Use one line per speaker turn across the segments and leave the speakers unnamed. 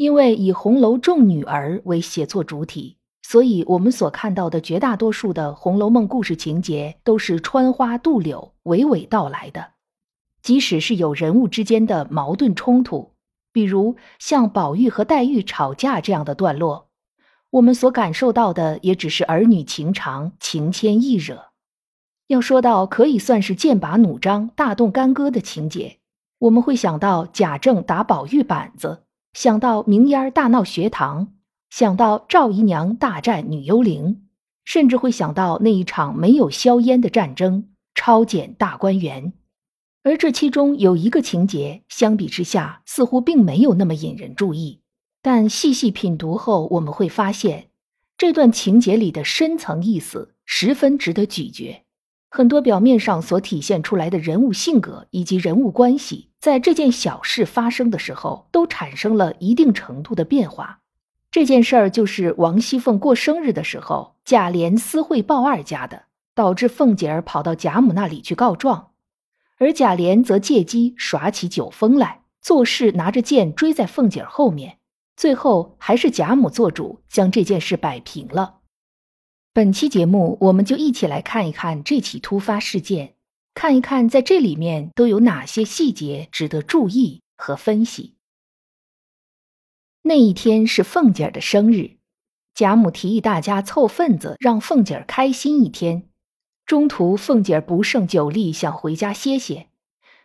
因为以红楼众女儿为写作主体，所以我们所看到的绝大多数的《红楼梦》故事情节都是穿花渡柳、娓娓道来的。即使是有人物之间的矛盾冲突，比如像宝玉和黛玉吵架这样的段落，我们所感受到的也只是儿女情长、情牵意惹。要说到可以算是剑拔弩张、大动干戈的情节，我们会想到贾政打宝玉板子。想到明烟大闹学堂，想到赵姨娘大战女幽灵，甚至会想到那一场没有硝烟的战争——抄检大观园。而这其中有一个情节，相比之下似乎并没有那么引人注意，但细细品读后，我们会发现这段情节里的深层意思十分值得咀嚼。很多表面上所体现出来的人物性格以及人物关系，在这件小事发生的时候，都产生了一定程度的变化。这件事儿就是王熙凤过生日的时候，贾琏私会鲍二家的，导致凤姐儿跑到贾母那里去告状，而贾琏则借机耍起酒疯来，做事拿着剑追在凤姐儿后面，最后还是贾母做主将这件事摆平了。本期节目，我们就一起来看一看这起突发事件，看一看在这里面都有哪些细节值得注意和分析。那一天是凤姐儿的生日，贾母提议大家凑份子，让凤姐儿开心一天。中途，凤姐儿不胜酒力，想回家歇歇，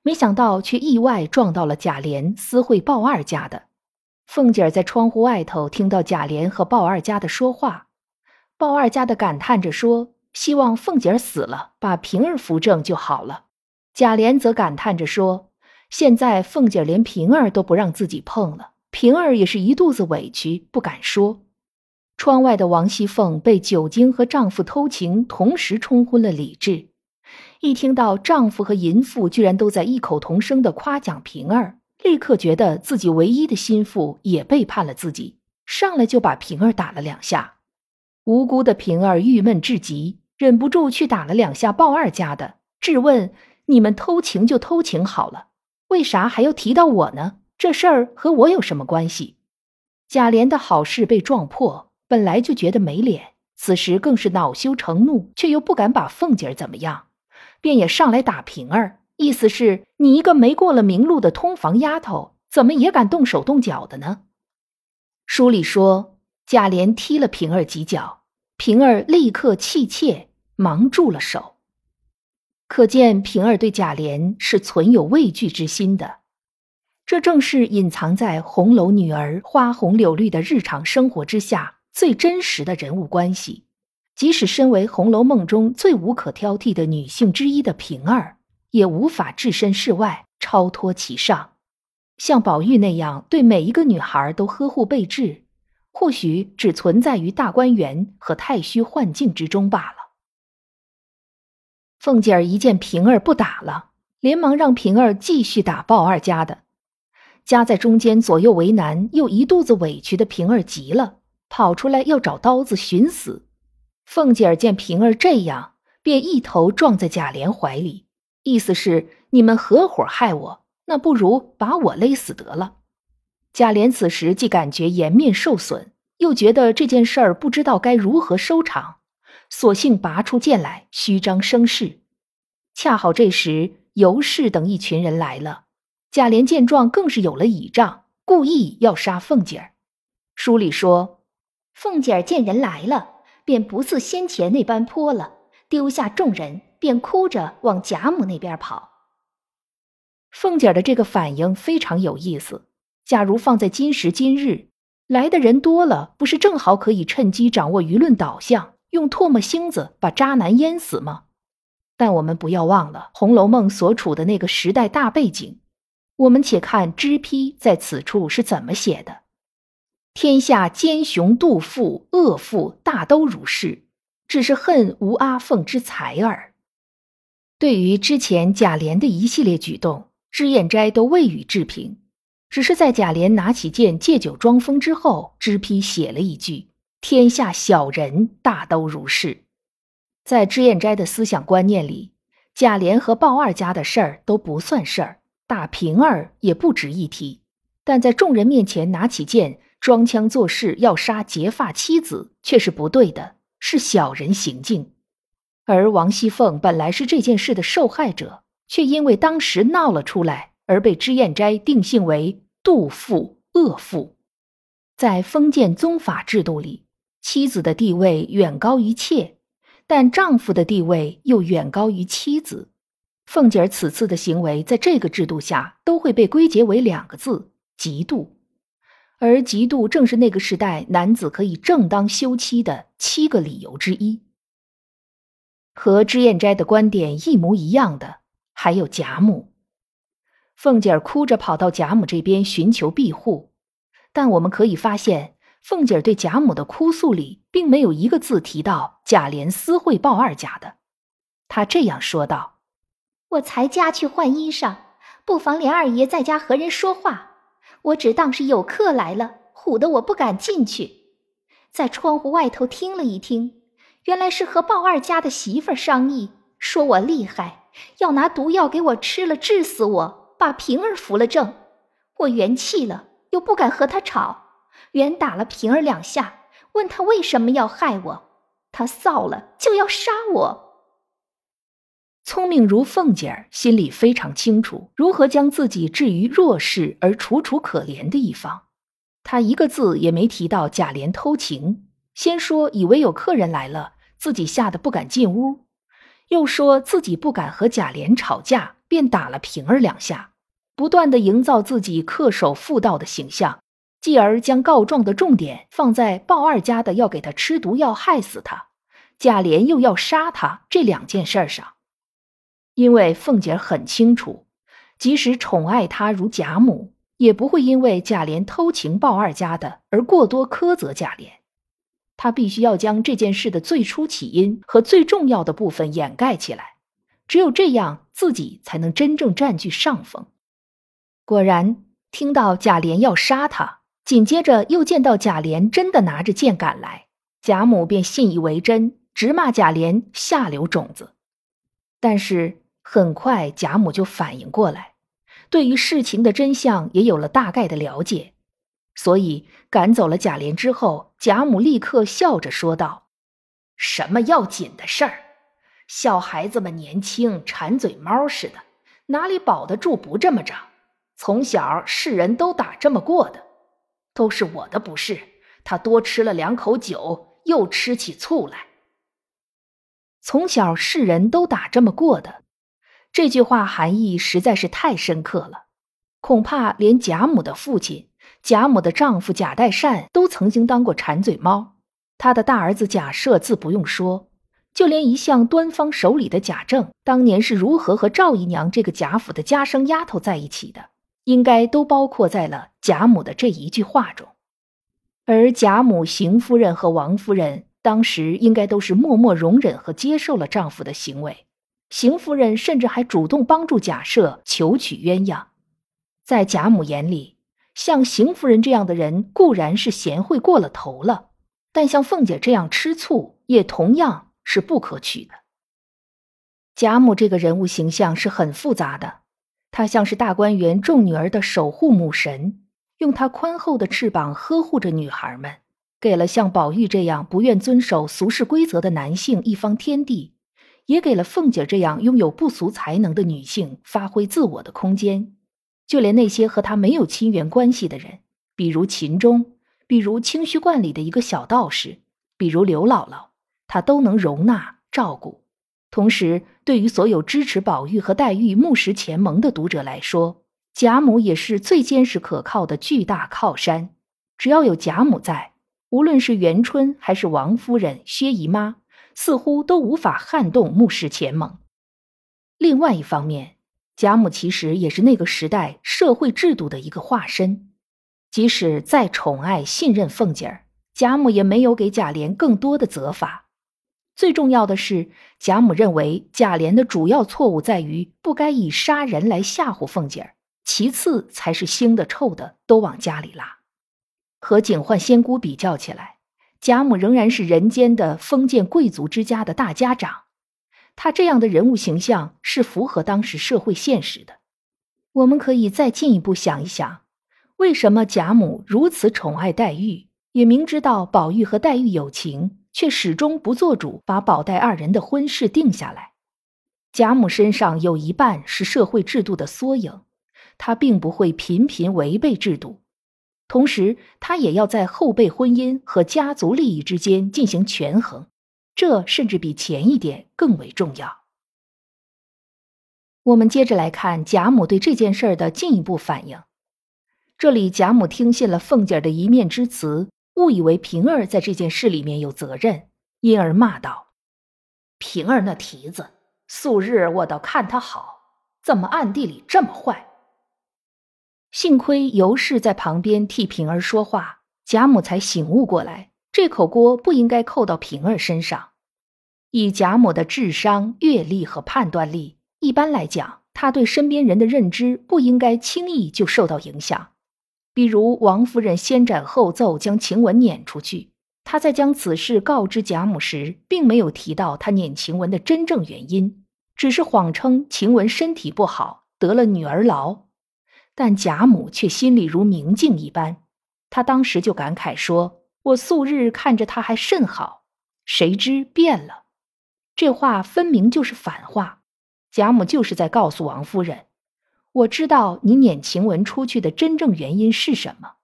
没想到却意外撞到了贾琏私会鲍二家的。凤姐儿在窗户外头听到贾琏和鲍二家的说话。鲍二家的感叹着说：“希望凤姐儿死了，把平儿扶正就好了。”贾琏则感叹着说：“现在凤姐连平儿都不让自己碰了，平儿也是一肚子委屈，不敢说。”窗外的王熙凤被酒精和丈夫偷情同时冲昏了理智，一听到丈夫和淫妇居然都在异口同声的夸奖平儿，立刻觉得自己唯一的心腹也背叛了自己，上来就把平儿打了两下。无辜的平儿郁闷至极，忍不住去打了两下鲍二家的，质问：“你们偷情就偷情好了，为啥还要提到我呢？这事儿和我有什么关系？”贾琏的好事被撞破，本来就觉得没脸，此时更是恼羞成怒，却又不敢把凤姐儿怎么样，便也上来打平儿，意思是你一个没过了明路的通房丫头，怎么也敢动手动脚的呢？书里说，贾琏踢了平儿几脚。平儿立刻气切，忙住了手。可见平儿对贾琏是存有畏惧之心的。这正是隐藏在红楼女儿花红柳绿的日常生活之下最真实的人物关系。即使身为《红楼梦》中最无可挑剔的女性之一的平儿，也无法置身事外，超脱其上，像宝玉那样对每一个女孩都呵护备至。或许只存在于大观园和太虚幻境之中罢了。凤姐儿一见平儿不打了，连忙让平儿继续打鲍二家的。夹在中间左右为难又一肚子委屈的平儿急了，跑出来要找刀子寻死。凤姐儿见平儿这样，便一头撞在贾琏怀里，意思是你们合伙害我，那不如把我勒死得了。贾琏此时既感觉颜面受损，又觉得这件事儿不知道该如何收场，索性拔出剑来，虚张声势。恰好这时尤氏等一群人来了，贾琏见状更是有了倚仗，故意要杀凤姐儿。书里说，凤姐儿见人来了，便不似先前那般泼了，丢下众人，便哭着往贾母那边跑。凤姐儿的这个反应非常有意思。假如放在今时今日，来的人多了，不是正好可以趁机掌握舆论导向，用唾沫星子把渣男淹死吗？但我们不要忘了《红楼梦》所处的那个时代大背景。我们且看脂批在此处是怎么写的：天下奸雄妒妇恶妇大都如是，只是恨无阿凤之才耳。对于之前贾琏的一系列举动，脂砚斋都未予置评，只是在贾琏拿起剑借酒装疯之后，支批写了一句：“天下小人大都如是。”在脂砚斋的思想观念里，贾琏和鲍二家的事儿都不算事儿，打平儿也不值一提。但在众人面前拿起剑装腔作势要杀结发妻子，却是不对的，是小人行径。而王熙凤本来是这件事的受害者，却因为当时闹了出来，而被脂砚斋定性为妒妇恶妇。在封建宗法制度里，妻子的地位远高于妾。但丈夫的地位又远高于妻子，凤姐儿此次的行为，在这个制度下都会被归结为两个字：嫉妒。而嫉妒正是那个时代男子可以正当休妻的七个理由之一。和脂砚斋的观点一模一样的，还有贾母。凤姐儿哭着跑到贾母这边寻求庇护，但我们可以发现。凤姐儿对贾母的哭诉里，并没有一个字提到贾琏私会鲍二家的。她这样说道：“
我才家去换衣裳，不妨连二爷在家和人说话。我只当是有客来了，唬得我不敢进去，在窗户外头听了一听，原来是和鲍二家的媳妇儿商议，说我厉害，要拿毒药给我吃了，治死我，把平儿扶了正。我元气了，又不敢和他吵。”原打了平儿两下，问他为什么要害我，他臊了就要杀我。
聪明如凤姐儿，心里非常清楚如何将自己置于弱势而楚楚可怜的一方。他一个字也没提到贾琏偷情，先说以为有客人来了，自己吓得不敢进屋，又说自己不敢和贾琏吵架，便打了平儿两下，不断的营造自己恪守妇道的形象。继而将告状的重点放在鲍二家的要给他吃毒药害死他，贾琏又要杀他这两件事上。因为凤姐很清楚，即使宠爱他如贾母，也不会因为贾琏偷情鲍二家的而过多苛责贾琏。她必须要将这件事的最初起因和最重要的部分掩盖起来，只有这样，自己才能真正占据上风。果然，听到贾琏要杀他。紧接着又见到贾琏真的拿着剑赶来，贾母便信以为真，直骂贾琏下流种子。但是很快贾母就反应过来，对于事情的真相也有了大概的了解，所以赶走了贾琏之后，贾母立刻笑着说道：“什么要紧的事儿？小孩子们年轻，馋嘴猫似的，哪里保得住不这么着？从小世人都打这么过的。”都是我的不是，他多吃了两口酒，又吃起醋来。从小世人都打这么过的，这句话含义实在是太深刻了，恐怕连贾母的父亲、贾母的丈夫贾代善都曾经当过馋嘴猫。他的大儿子贾赦自不用说，就连一向端方守礼的贾政，当年是如何和赵姨娘这个贾府的家生丫头在一起的？应该都包括在了贾母的这一句话中，而贾母、邢夫人和王夫人当时应该都是默默容忍和接受了丈夫的行为。邢夫人甚至还主动帮助贾赦求娶鸳鸯。在贾母眼里，像邢夫人这样的人固然是贤惠过了头了，但像凤姐这样吃醋也同样是不可取的。贾母这个人物形象是很复杂的。她像是大观园众女儿的守护母神，用她宽厚的翅膀呵护着女孩们，给了像宝玉这样不愿遵守俗世规则的男性一方天地，也给了凤姐这样拥有不俗才能的女性发挥自我的空间。就连那些和她没有亲缘关系的人，比如秦钟，比如清虚观里的一个小道士，比如刘姥姥，她都能容纳照顾。同时，对于所有支持宝玉和黛玉木石前盟的读者来说，贾母也是最坚实可靠的巨大靠山。只要有贾母在，无论是元春还是王夫人、薛姨妈，似乎都无法撼动木石前盟。另外一方面，贾母其实也是那个时代社会制度的一个化身。即使再宠爱、信任凤姐儿，贾母也没有给贾琏更多的责罚。最重要的是，贾母认为贾琏的主要错误在于不该以杀人来吓唬凤姐儿，其次才是腥的、臭的都往家里拉。和警幻仙姑比较起来，贾母仍然是人间的封建贵族之家的大家长，她这样的人物形象是符合当时社会现实的。我们可以再进一步想一想。为什么贾母如此宠爱黛玉，也明知道宝玉和黛玉有情，却始终不做主，把宝黛二人的婚事定下来？贾母身上有一半是社会制度的缩影，她并不会频频违背制度，同时她也要在后辈婚姻和家族利益之间进行权衡，这甚至比前一点更为重要。我们接着来看贾母对这件事儿的进一步反应。这里贾母听信了凤姐的一面之词，误以为平儿在这件事里面有责任，因而骂道：“平儿那蹄子，素日我倒看他好，怎么暗地里这么坏？”幸亏尤氏在旁边替平儿说话，贾母才醒悟过来，这口锅不应该扣到平儿身上。以贾母的智商、阅历和判断力，一般来讲，她对身边人的认知不应该轻易就受到影响。比如王夫人先斩后奏将晴雯撵出去，她在将此事告知贾母时，并没有提到她撵晴雯的真正原因，只是谎称晴雯身体不好，得了女儿痨。但贾母却心里如明镜一般，她当时就感慨说：“我素日看着她还甚好，谁知变了。”这话分明就是反话，贾母就是在告诉王夫人。我知道你撵晴雯出去的真正原因是什么。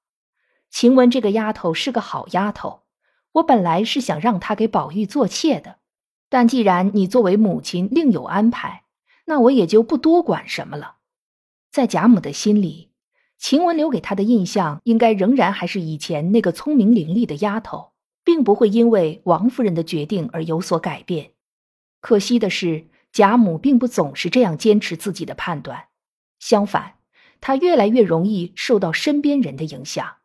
晴雯这个丫头是个好丫头，我本来是想让她给宝玉做妾的，但既然你作为母亲另有安排，那我也就不多管什么了。在贾母的心里，晴雯留给她的印象应该仍然还是以前那个聪明伶俐的丫头，并不会因为王夫人的决定而有所改变。可惜的是，贾母并不总是这样坚持自己的判断。相反，他越来越容易受到身边人的影响。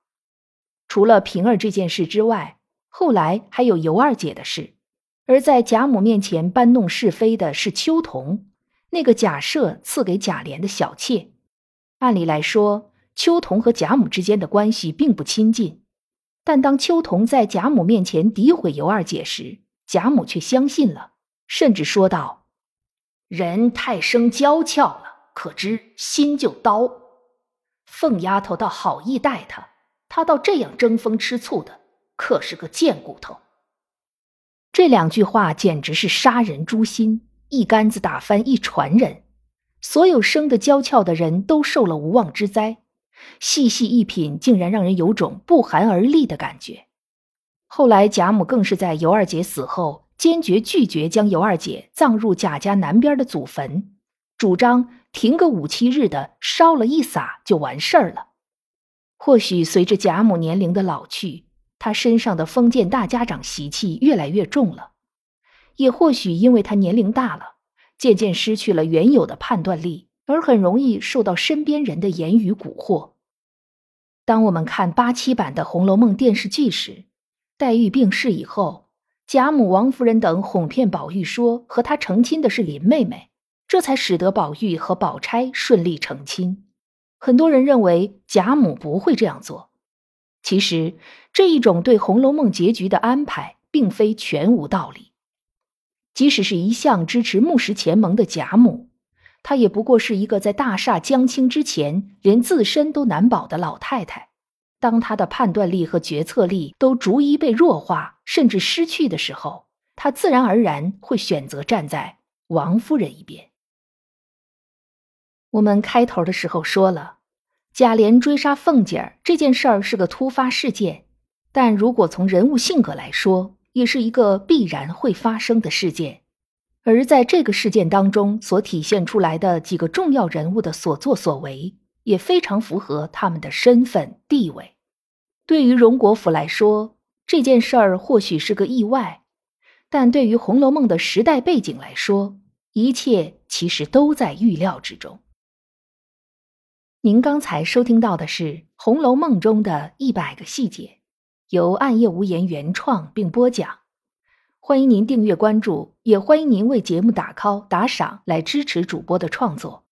除了平儿这件事之外，后来还有尤二姐的事。而在贾母面前搬弄是非的是秋桐，那个假设赐给贾琏的小妾。按理来说，秋桐和贾母之间的关系并不亲近，但当秋桐在贾母面前诋毁尤二姐时，贾母却相信了，甚至说道：“人太生娇俏了。”可知心就刀，凤丫头倒好意待他，他倒这样争风吃醋的，可是个贱骨头。这两句话简直是杀人诛心，一竿子打翻一船人，所有生的娇俏的人都受了无妄之灾。细细一品，竟然让人有种不寒而栗的感觉。后来贾母更是在尤二姐死后，坚决拒绝将尤二姐葬入贾家南边的祖坟，主张。停个五七日的，烧了一撒就完事儿了。或许随着贾母年龄的老去，她身上的封建大家长习气越来越重了；也或许因为她年龄大了，渐渐失去了原有的判断力，而很容易受到身边人的言语蛊惑。当我们看八七版的《红楼梦》电视剧时，黛玉病逝以后，贾母、王夫人等哄骗宝玉说和她成亲的是林妹妹。这才使得宝玉和宝钗顺利成亲。很多人认为贾母不会这样做，其实这一种对《红楼梦》结局的安排并非全无道理。即使是一向支持木石前盟的贾母，她也不过是一个在大厦将倾之前连自身都难保的老太太。当她的判断力和决策力都逐一被弱化，甚至失去的时候，她自然而然会选择站在王夫人一边。我们开头的时候说了，贾琏追杀凤姐儿这件事儿是个突发事件，但如果从人物性格来说，也是一个必然会发生的事件。而在这个事件当中所体现出来的几个重要人物的所作所为，也非常符合他们的身份地位。对于荣国府来说，这件事儿或许是个意外，但对于《红楼梦》的时代背景来说，一切其实都在预料之中。您刚才收听到的是《红楼梦》中的一百个细节，由暗夜无言原创并播讲。欢迎您订阅关注，也欢迎您为节目打 call 打赏来支持主播的创作。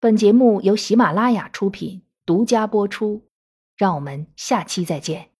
本节目由喜马拉雅出品，独家播出。让我们下期再见。